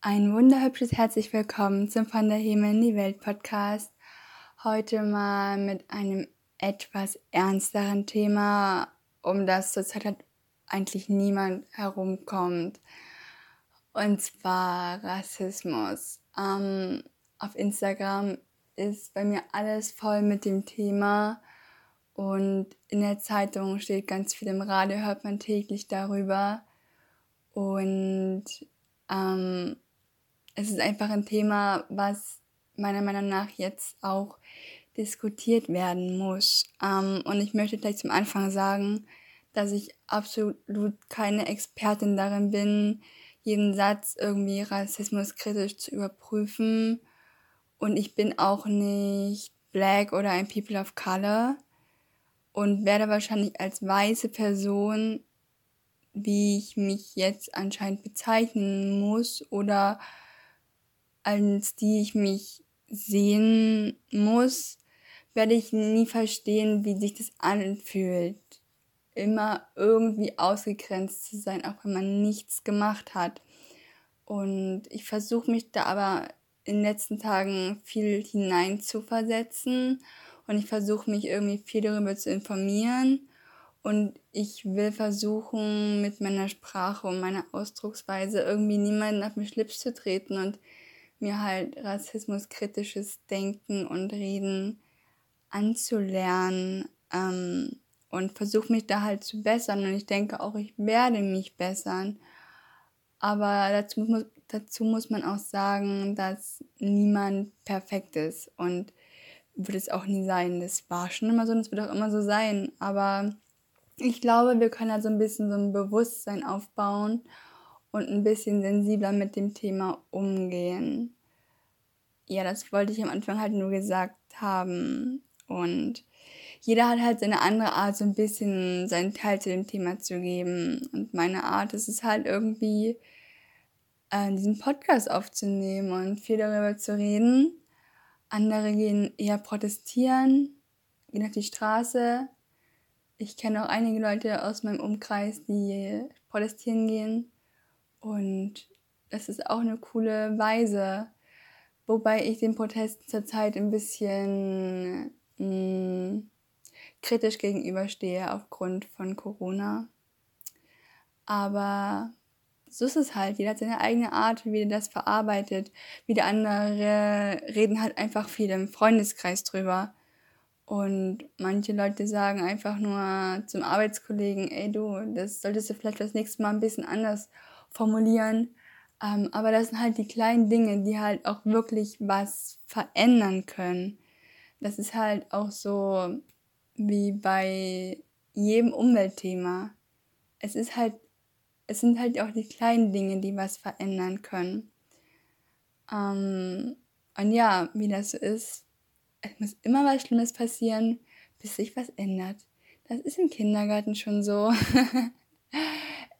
Ein wunderhübsches herzlich willkommen zum Von der Himmel in die Welt Podcast. Heute mal mit einem etwas ernsteren Thema, um das zurzeit halt eigentlich niemand herumkommt. Und zwar Rassismus. Ähm, auf Instagram ist bei mir alles voll mit dem Thema und in der Zeitung steht ganz viel im Radio, hört man täglich darüber. Und ähm, es ist einfach ein Thema, was meiner Meinung nach jetzt auch diskutiert werden muss. Ähm, und ich möchte gleich zum Anfang sagen, dass ich absolut keine Expertin darin bin, jeden Satz irgendwie rassismuskritisch zu überprüfen. Und ich bin auch nicht Black oder ein People of Color und werde wahrscheinlich als weiße Person, wie ich mich jetzt anscheinend bezeichnen muss oder als die ich mich sehen muss, werde ich nie verstehen, wie sich das anfühlt. Immer irgendwie ausgegrenzt zu sein, auch wenn man nichts gemacht hat. Und ich versuche mich da aber in den letzten Tagen viel hinein zu versetzen und ich versuche mich irgendwie viel darüber zu informieren und ich will versuchen, mit meiner Sprache und meiner Ausdrucksweise irgendwie niemanden auf den Schlips zu treten und mir halt rassismuskritisches Denken und Reden anzulernen ähm, und versuche mich da halt zu bessern und ich denke auch, ich werde mich bessern. Aber dazu muss, dazu muss man auch sagen, dass niemand perfekt ist und wird es auch nie sein. Das war schon immer so und es wird auch immer so sein. Aber ich glaube, wir können halt so ein bisschen so ein Bewusstsein aufbauen und ein bisschen sensibler mit dem Thema umgehen. Ja, das wollte ich am Anfang halt nur gesagt haben. Und jeder hat halt seine andere Art, so ein bisschen seinen Teil zu dem Thema zu geben. Und meine Art ist es halt irgendwie, äh, diesen Podcast aufzunehmen und viel darüber zu reden. Andere gehen eher protestieren, gehen auf die Straße. Ich kenne auch einige Leute aus meinem Umkreis, die protestieren gehen. Und das ist auch eine coole Weise. Wobei ich den Protest zurzeit ein bisschen mh, mm, kritisch gegenüberstehe aufgrund von Corona. Aber so ist es halt. Jeder hat seine eigene Art, wie er das verarbeitet. Wieder andere reden halt einfach viel im Freundeskreis drüber. Und manche Leute sagen einfach nur zum Arbeitskollegen, ey du, das solltest du vielleicht das nächste Mal ein bisschen anders formulieren. Ähm, aber das sind halt die kleinen Dinge, die halt auch wirklich was verändern können. Das ist halt auch so wie bei jedem Umweltthema. Es ist halt, es sind halt auch die kleinen Dinge, die was verändern können. Ähm, und ja, wie das so ist, es muss immer was Schlimmes passieren, bis sich was ändert. Das ist im Kindergarten schon so.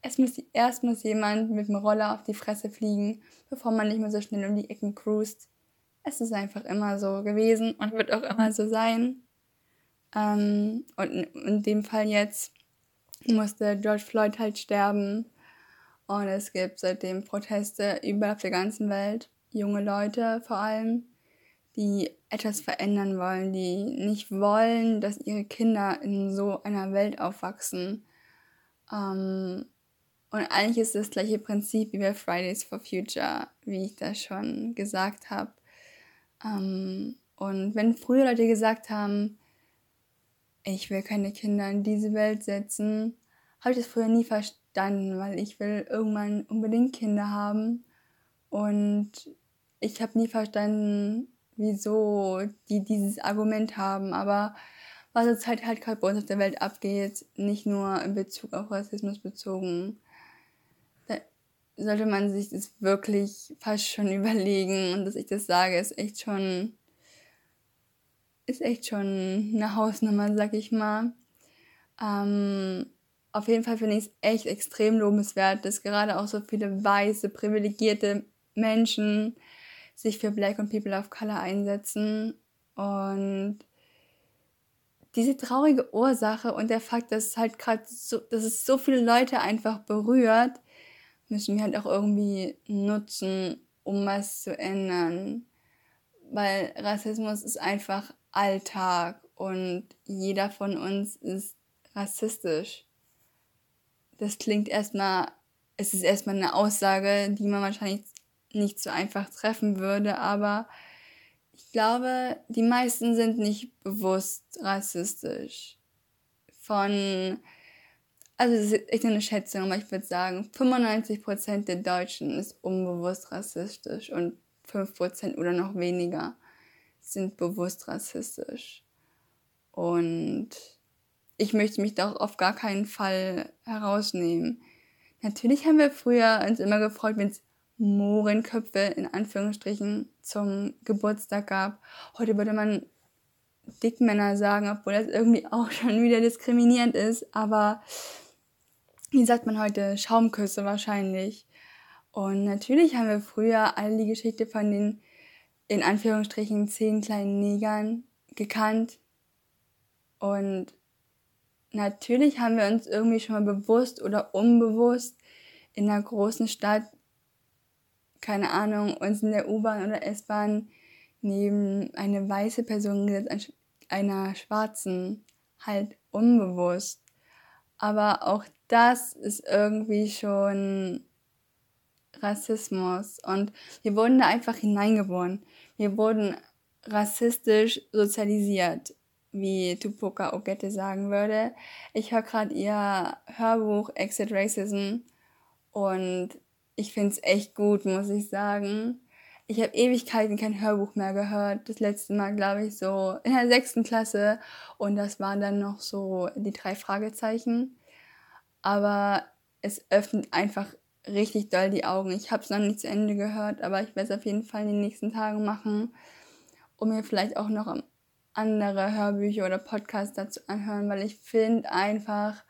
es muss erst muss jemand mit dem Roller auf die Fresse fliegen, bevor man nicht mehr so schnell um die Ecken cruist. Es ist einfach immer so gewesen und wird auch immer so sein. Ähm, und in dem Fall jetzt musste George Floyd halt sterben. Und es gibt seitdem Proteste überall auf der ganzen Welt. Junge Leute vor allem, die etwas verändern wollen, die nicht wollen, dass ihre Kinder in so einer Welt aufwachsen. Ähm, und eigentlich ist das gleiche Prinzip wie bei Fridays for Future, wie ich das schon gesagt habe. Ähm, und wenn früher Leute gesagt haben, ich will keine Kinder in diese Welt setzen, habe ich das früher nie verstanden, weil ich will irgendwann unbedingt Kinder haben. Und ich habe nie verstanden, wieso die dieses Argument haben. Aber was jetzt halt, halt gerade bei uns auf der Welt abgeht, nicht nur in Bezug auf Rassismus bezogen, sollte man sich das wirklich fast schon überlegen. Und dass ich das sage, ist echt schon, ist echt schon eine Hausnummer, sag ich mal. Ähm, auf jeden Fall finde ich es echt extrem lobenswert, dass gerade auch so viele weiße, privilegierte Menschen sich für Black und People of Color einsetzen. Und diese traurige Ursache und der Fakt, dass es halt gerade so, dass es so viele Leute einfach berührt, müssen wir halt auch irgendwie nutzen, um was zu ändern. Weil Rassismus ist einfach Alltag und jeder von uns ist rassistisch. Das klingt erstmal, es ist erstmal eine Aussage, die man wahrscheinlich nicht so einfach treffen würde, aber ich glaube, die meisten sind nicht bewusst rassistisch. Von, also das ist echt eine Schätzung, aber ich würde sagen, 95% der Deutschen ist unbewusst rassistisch und 5% oder noch weniger sind bewusst rassistisch. Und ich möchte mich doch auf gar keinen Fall herausnehmen. Natürlich haben wir früher uns immer gefreut, wenn es Mohrenköpfe in Anführungsstrichen zum Geburtstag gab. Heute würde man Dickmänner sagen, obwohl das irgendwie auch schon wieder diskriminierend ist. Aber wie sagt man heute? Schaumküsse wahrscheinlich. Und natürlich haben wir früher alle die Geschichte von den in Anführungsstrichen zehn kleinen Negern gekannt. Und natürlich haben wir uns irgendwie schon mal bewusst oder unbewusst in einer großen Stadt, keine Ahnung, uns in der U-Bahn oder S-Bahn neben eine weiße Person gesetzt, einer schwarzen, halt unbewusst. Aber auch das ist irgendwie schon Rassismus und wir wurden da einfach hineingeboren. Wir wurden rassistisch sozialisiert, wie Tupoka Ogette sagen würde. Ich höre gerade ihr Hörbuch Exit Racism und ich finde es echt gut, muss ich sagen. Ich habe Ewigkeiten kein Hörbuch mehr gehört. Das letzte Mal, glaube ich, so in der sechsten Klasse. Und das waren dann noch so die drei Fragezeichen. Aber es öffnet einfach richtig doll die Augen. Ich habe es noch nicht zu Ende gehört, aber ich werde es auf jeden Fall in den nächsten Tagen machen, um mir vielleicht auch noch andere Hörbücher oder Podcasts dazu anhören, weil ich finde einfach,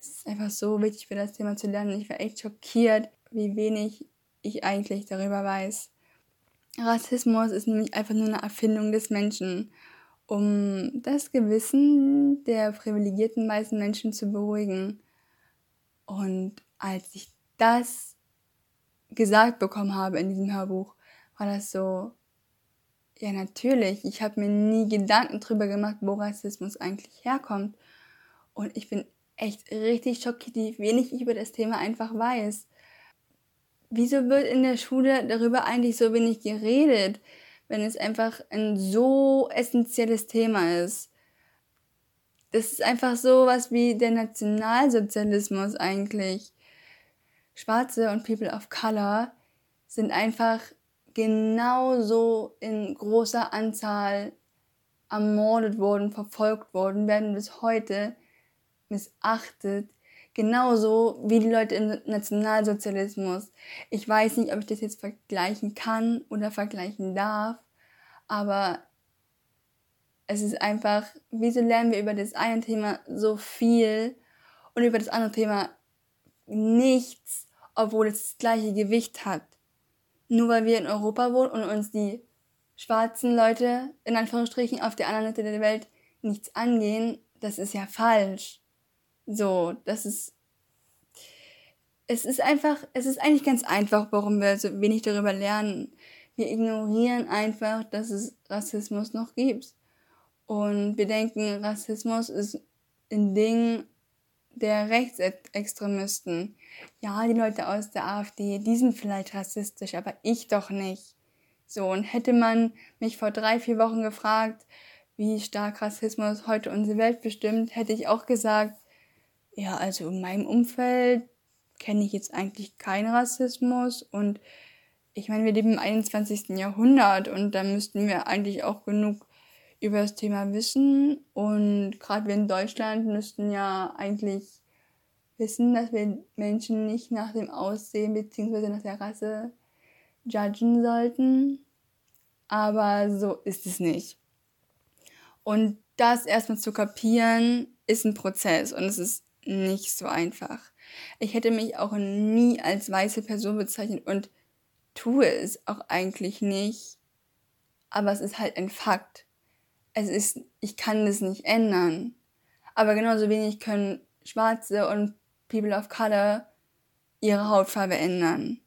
es ist einfach so wichtig für das Thema zu lernen. Ich war echt schockiert, wie wenig ich eigentlich darüber weiß. Rassismus ist nämlich einfach nur eine Erfindung des Menschen, um das Gewissen der privilegierten weißen Menschen zu beruhigen. Und als ich das gesagt bekommen habe in diesem Hörbuch, war das so, ja natürlich, ich habe mir nie Gedanken drüber gemacht, wo Rassismus eigentlich herkommt. Und ich bin echt richtig schockiert, wie wenig ich über das Thema einfach weiß. Wieso wird in der Schule darüber eigentlich so wenig geredet, wenn es einfach ein so essentielles Thema ist? Das ist einfach so was wie der Nationalsozialismus eigentlich. Schwarze und People of Color sind einfach genauso in großer Anzahl ermordet worden, verfolgt worden, werden bis heute missachtet. Genauso wie die Leute im Nationalsozialismus. Ich weiß nicht, ob ich das jetzt vergleichen kann oder vergleichen darf, aber es ist einfach, wieso lernen wir über das eine Thema so viel und über das andere Thema nichts, obwohl es das gleiche Gewicht hat. Nur weil wir in Europa wohnen und uns die schwarzen Leute in Anführungsstrichen auf der anderen Seite der Welt nichts angehen, das ist ja falsch. So, das ist es ist einfach, es ist eigentlich ganz einfach, warum wir so wenig darüber lernen. Wir ignorieren einfach, dass es Rassismus noch gibt. Und wir denken, Rassismus ist ein Ding der Rechtsextremisten. Ja, die Leute aus der AfD, die sind vielleicht rassistisch, aber ich doch nicht. So, und hätte man mich vor drei, vier Wochen gefragt, wie stark Rassismus heute unsere Welt bestimmt, hätte ich auch gesagt, ja, also in meinem Umfeld kenne ich jetzt eigentlich keinen Rassismus und ich meine, wir leben im 21. Jahrhundert und da müssten wir eigentlich auch genug über das Thema wissen. Und gerade wir in Deutschland müssten ja eigentlich wissen, dass wir Menschen nicht nach dem Aussehen bzw. nach der Rasse judgen sollten. Aber so ist es nicht. Und das erstmal zu kapieren, ist ein Prozess und es ist nicht so einfach. Ich hätte mich auch nie als weiße Person bezeichnet und tue es auch eigentlich nicht. Aber es ist halt ein Fakt es ist, ich kann das nicht ändern. Aber genauso wenig können Schwarze und People of Color ihre Hautfarbe ändern.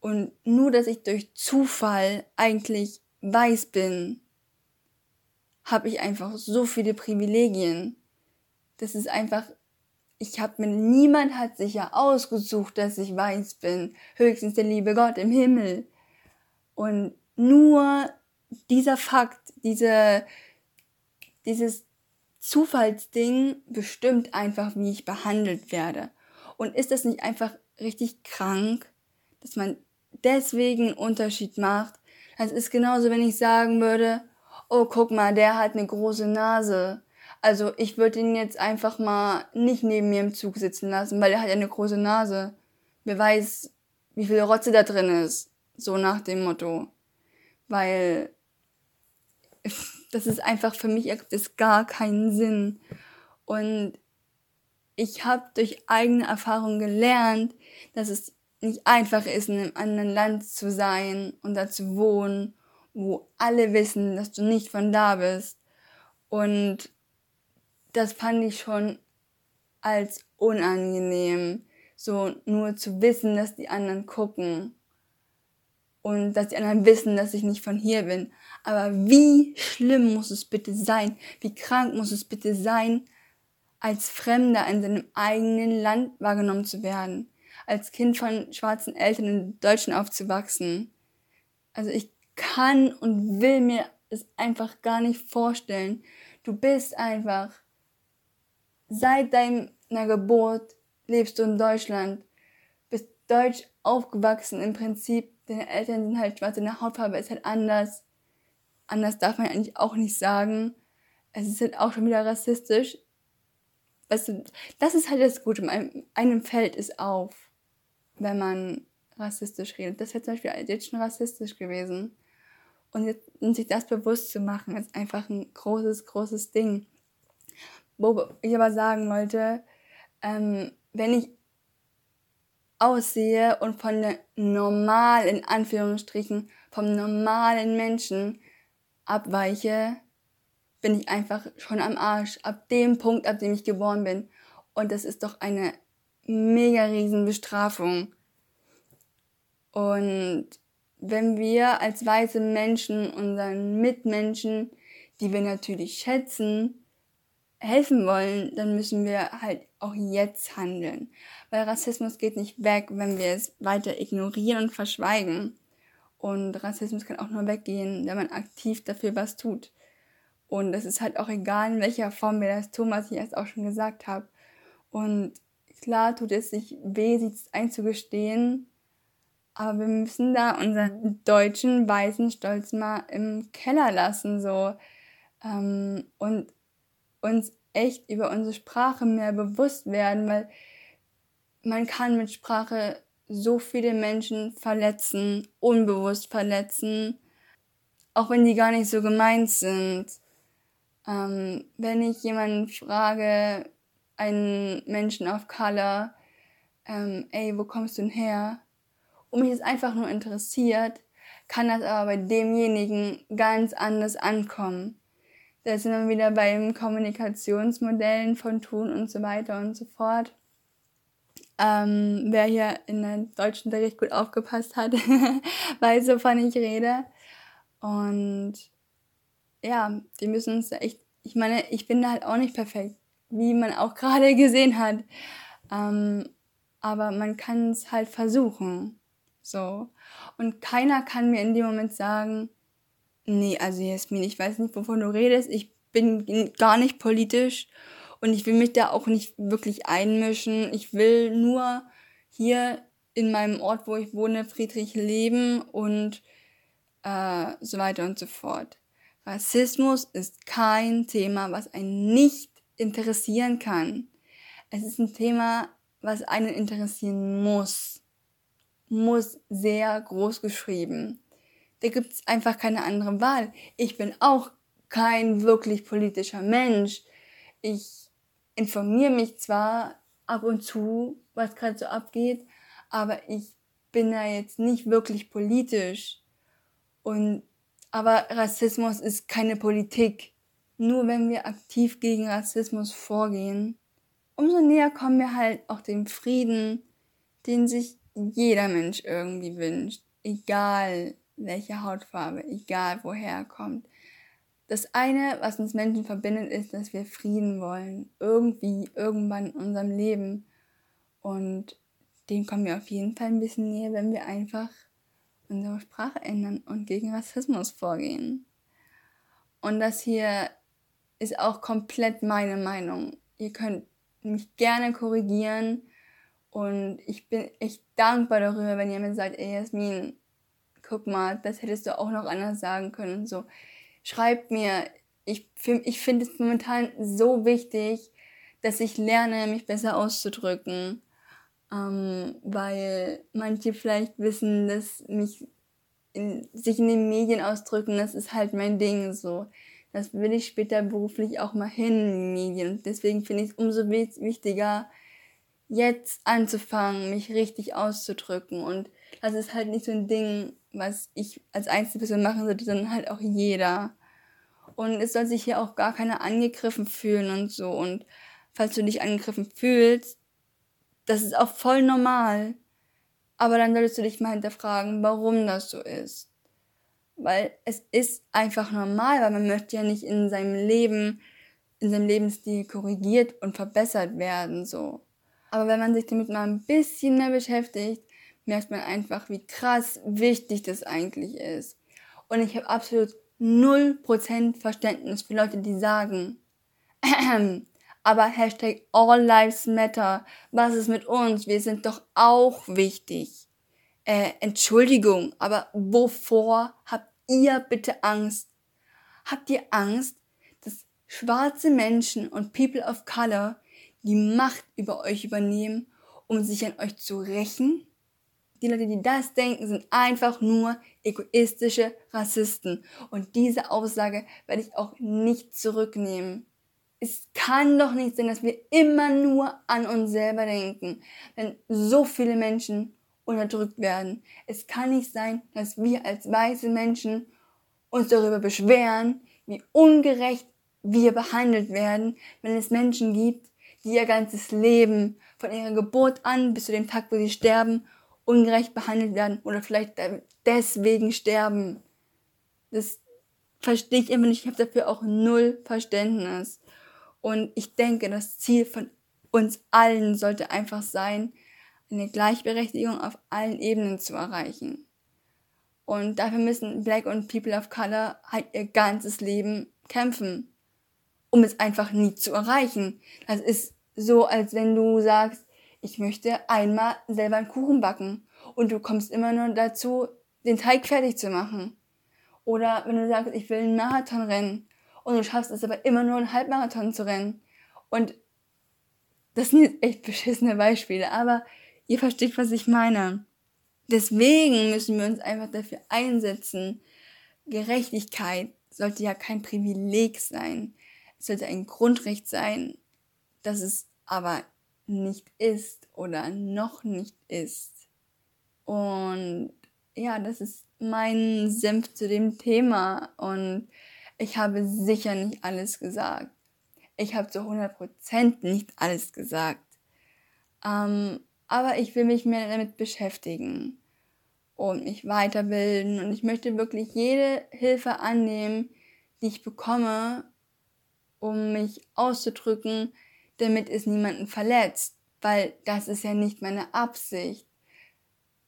Und nur, dass ich durch Zufall eigentlich weiß bin, habe ich einfach so viele Privilegien. Das ist einfach, ich habe mir, niemand hat sich ja ausgesucht, dass ich weiß bin. Höchstens der liebe Gott im Himmel. Und nur dieser Fakt, diese, dieses Zufallsding bestimmt einfach, wie ich behandelt werde. Und ist das nicht einfach richtig krank, dass man deswegen einen Unterschied macht? Das ist genauso, wenn ich sagen würde, oh, guck mal, der hat eine große Nase. Also ich würde ihn jetzt einfach mal nicht neben mir im Zug sitzen lassen, weil er hat ja eine große Nase. Wer weiß, wie viel Rotze da drin ist. So nach dem Motto. Weil das ist einfach für mich ergibt es gar keinen Sinn. Und ich habe durch eigene Erfahrung gelernt, dass es nicht einfach ist, in einem anderen Land zu sein und da zu wohnen, wo alle wissen, dass du nicht von da bist. Und das fand ich schon als unangenehm, so nur zu wissen, dass die anderen gucken und dass die anderen wissen, dass ich nicht von hier bin. Aber wie schlimm muss es bitte sein? Wie krank muss es bitte sein, als Fremder in seinem eigenen Land wahrgenommen zu werden? Als Kind von schwarzen Eltern in Deutschland aufzuwachsen? Also ich kann und will mir es einfach gar nicht vorstellen. Du bist einfach seit deiner Geburt lebst du in Deutschland, bist deutsch aufgewachsen im Prinzip deine Eltern sind halt schwarz, deine Hautfarbe ist halt anders. Anders darf man eigentlich auch nicht sagen. Es ist halt auch schon wieder rassistisch. Weißt du, das ist halt das Gute. Einem, fällt es auf, wenn man rassistisch redet. Das wäre zum Beispiel jetzt schon rassistisch gewesen. Und, jetzt, und sich das bewusst zu machen, ist einfach ein großes, großes Ding. Wo ich aber sagen wollte, ähm, wenn ich aussehe und von normal, in Anführungsstrichen, vom normalen Menschen abweiche, bin ich einfach schon am Arsch. Ab dem Punkt, ab dem ich geboren bin. Und das ist doch eine mega riesen Bestrafung. Und wenn wir als weiße Menschen unseren Mitmenschen, die wir natürlich schätzen, helfen wollen, dann müssen wir halt auch jetzt handeln. Weil Rassismus geht nicht weg, wenn wir es weiter ignorieren und verschweigen. Und Rassismus kann auch nur weggehen, wenn man aktiv dafür was tut. Und es ist halt auch egal, in welcher Form wir das tun, was ich erst auch schon gesagt habe. Und klar tut es sich weh, sich einzugestehen, aber wir müssen da unseren deutschen weißen Stolz mal im Keller lassen, so. Ähm, und uns echt über unsere Sprache mehr bewusst werden, weil man kann mit Sprache so viele Menschen verletzen, unbewusst verletzen, auch wenn die gar nicht so gemeint sind. Ähm, wenn ich jemanden frage, einen Menschen auf Color, ähm, ey, wo kommst du denn her? Und mich das einfach nur interessiert, kann das aber bei demjenigen ganz anders ankommen. Da sind wir wieder bei Kommunikationsmodellen von Tun und so weiter und so fort. Ähm, wer hier in der deutschen Unterricht gut aufgepasst hat, weiß, wovon ich rede. Und ja, die müssen uns da echt, ich meine, ich bin da halt auch nicht perfekt, wie man auch gerade gesehen hat. Ähm, aber man kann es halt versuchen. So. Und keiner kann mir in dem Moment sagen, Nee, also Jasmin, ich weiß nicht, wovon du redest. Ich bin gar nicht politisch und ich will mich da auch nicht wirklich einmischen. Ich will nur hier in meinem Ort, wo ich wohne, Friedrich leben und äh, so weiter und so fort. Rassismus ist kein Thema, was einen nicht interessieren kann. Es ist ein Thema, was einen interessieren muss. Muss sehr groß geschrieben da gibt es einfach keine andere Wahl. Ich bin auch kein wirklich politischer Mensch. Ich informiere mich zwar ab und zu, was gerade so abgeht, aber ich bin da jetzt nicht wirklich politisch. Und aber Rassismus ist keine Politik. Nur wenn wir aktiv gegen Rassismus vorgehen, umso näher kommen wir halt auch dem Frieden, den sich jeder Mensch irgendwie wünscht, egal welche Hautfarbe, egal woher er kommt. Das eine, was uns Menschen verbindet, ist, dass wir Frieden wollen. Irgendwie, irgendwann in unserem Leben. Und dem kommen wir auf jeden Fall ein bisschen näher, wenn wir einfach unsere Sprache ändern und gegen Rassismus vorgehen. Und das hier ist auch komplett meine Meinung. Ihr könnt mich gerne korrigieren und ich bin echt dankbar darüber, wenn ihr mir sagt, ey Jasmin, guck mal, das hättest du auch noch anders sagen können. So, schreibt mir. Ich, ich finde es momentan so wichtig, dass ich lerne, mich besser auszudrücken. Ähm, weil manche vielleicht wissen, dass mich in, sich in den Medien ausdrücken, das ist halt mein Ding so. Das will ich später beruflich auch mal hin Medien. Deswegen finde ich es umso wichtiger, jetzt anzufangen, mich richtig auszudrücken. Und das ist halt nicht so ein Ding, was ich als Einzelperson machen sollte, sondern halt auch jeder. Und es soll sich hier auch gar keiner angegriffen fühlen und so. Und falls du dich angegriffen fühlst, das ist auch voll normal. Aber dann solltest du dich mal hinterfragen, warum das so ist. Weil es ist einfach normal, weil man möchte ja nicht in seinem Leben, in seinem Lebensstil korrigiert und verbessert werden, so. Aber wenn man sich damit mal ein bisschen mehr beschäftigt, merkt man einfach, wie krass wichtig das eigentlich ist. Und ich habe absolut 0% Verständnis für Leute, die sagen, aber Hashtag All Lives Matter, was ist mit uns? Wir sind doch auch wichtig. Äh, Entschuldigung, aber wovor habt ihr bitte Angst? Habt ihr Angst, dass schwarze Menschen und People of Color die Macht über euch übernehmen, um sich an euch zu rächen? Die Leute, die das denken, sind einfach nur egoistische Rassisten. Und diese Aussage werde ich auch nicht zurücknehmen. Es kann doch nicht sein, dass wir immer nur an uns selber denken, wenn so viele Menschen unterdrückt werden. Es kann nicht sein, dass wir als weiße Menschen uns darüber beschweren, wie ungerecht wir behandelt werden, wenn es Menschen gibt, die ihr ganzes Leben von ihrer Geburt an bis zu dem Tag, wo sie sterben, ungerecht behandelt werden oder vielleicht deswegen sterben. Das verstehe ich immer nicht. Ich habe dafür auch null Verständnis. Und ich denke, das Ziel von uns allen sollte einfach sein, eine Gleichberechtigung auf allen Ebenen zu erreichen. Und dafür müssen Black und People of Color halt ihr ganzes Leben kämpfen, um es einfach nie zu erreichen. Das ist so, als wenn du sagst, ich möchte einmal selber einen Kuchen backen und du kommst immer nur dazu, den Teig fertig zu machen. Oder wenn du sagst, ich will einen Marathon rennen und du schaffst es aber immer nur einen Halbmarathon zu rennen. Und das sind jetzt echt beschissene Beispiele, aber ihr versteht, was ich meine. Deswegen müssen wir uns einfach dafür einsetzen. Gerechtigkeit sollte ja kein Privileg sein. Sollte ein Grundrecht sein, das es aber nicht ist oder noch nicht ist. Und ja, das ist mein Senf zu dem Thema und ich habe sicher nicht alles gesagt. Ich habe zu 100% nicht alles gesagt. Ähm, aber ich will mich mehr damit beschäftigen und mich weiterbilden und ich möchte wirklich jede Hilfe annehmen, die ich bekomme, um mich auszudrücken, damit es niemanden verletzt, weil das ist ja nicht meine Absicht.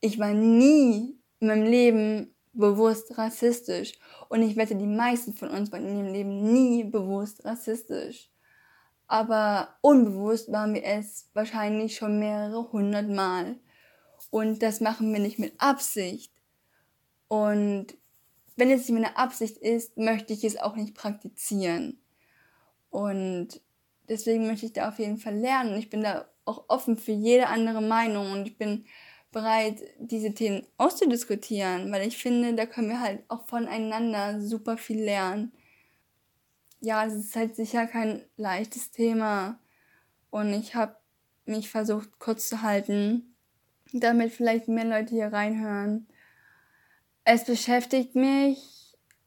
Ich war nie in meinem Leben bewusst rassistisch und ich wette, die meisten von uns waren in ihrem Leben nie bewusst rassistisch. Aber unbewusst waren wir es wahrscheinlich schon mehrere hundert Mal. Und das machen wir nicht mit Absicht. Und wenn es nicht meine Absicht ist, möchte ich es auch nicht praktizieren. Und deswegen möchte ich da auf jeden Fall lernen. Ich bin da auch offen für jede andere Meinung und ich bin bereit, diese Themen auszudiskutieren, weil ich finde, da können wir halt auch voneinander super viel lernen. Ja, es ist halt sicher kein leichtes Thema und ich habe mich versucht kurz zu halten, damit vielleicht mehr Leute hier reinhören. Es beschäftigt mich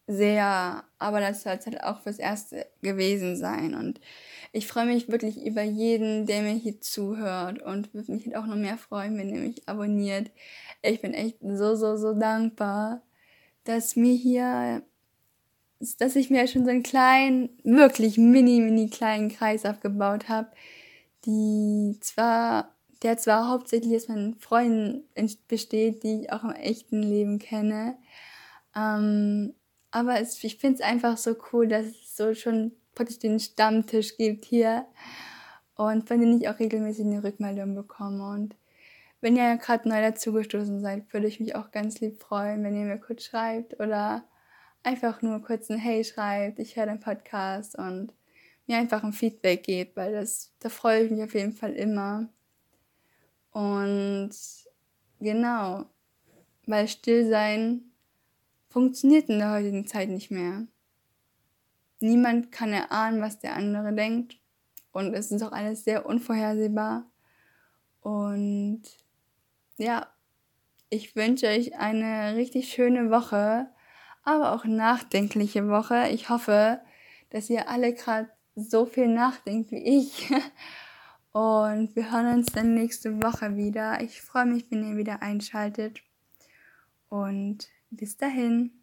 sehr, aber das soll halt auch fürs Erste gewesen sein und ich freue mich wirklich über jeden, der mir hier zuhört und würde mich auch noch mehr freuen, wenn ihr mich abonniert. Ich bin echt so, so, so dankbar, dass mir hier, dass ich mir schon so einen kleinen, wirklich mini, mini kleinen Kreis aufgebaut habe, die zwar, der zwar hauptsächlich aus meinen Freunden besteht, die ich auch im echten Leben kenne, ähm, aber es, ich finde es einfach so cool, dass es so schon praktisch den Stammtisch gibt hier und von denen ich auch regelmäßig eine Rückmeldung bekomme. Und wenn ihr gerade neu dazugestoßen seid, würde ich mich auch ganz lieb freuen, wenn ihr mir kurz schreibt oder einfach nur kurz ein Hey schreibt, ich höre den Podcast und mir einfach ein Feedback gebt, weil das, da freue ich mich auf jeden Fall immer. Und genau, weil Stillsein funktioniert in der heutigen Zeit nicht mehr. Niemand kann erahnen, was der andere denkt. Und es ist auch alles sehr unvorhersehbar. Und ja, ich wünsche euch eine richtig schöne Woche, aber auch nachdenkliche Woche. Ich hoffe, dass ihr alle gerade so viel nachdenkt wie ich. Und wir hören uns dann nächste Woche wieder. Ich freue mich, wenn ihr wieder einschaltet. Und bis dahin.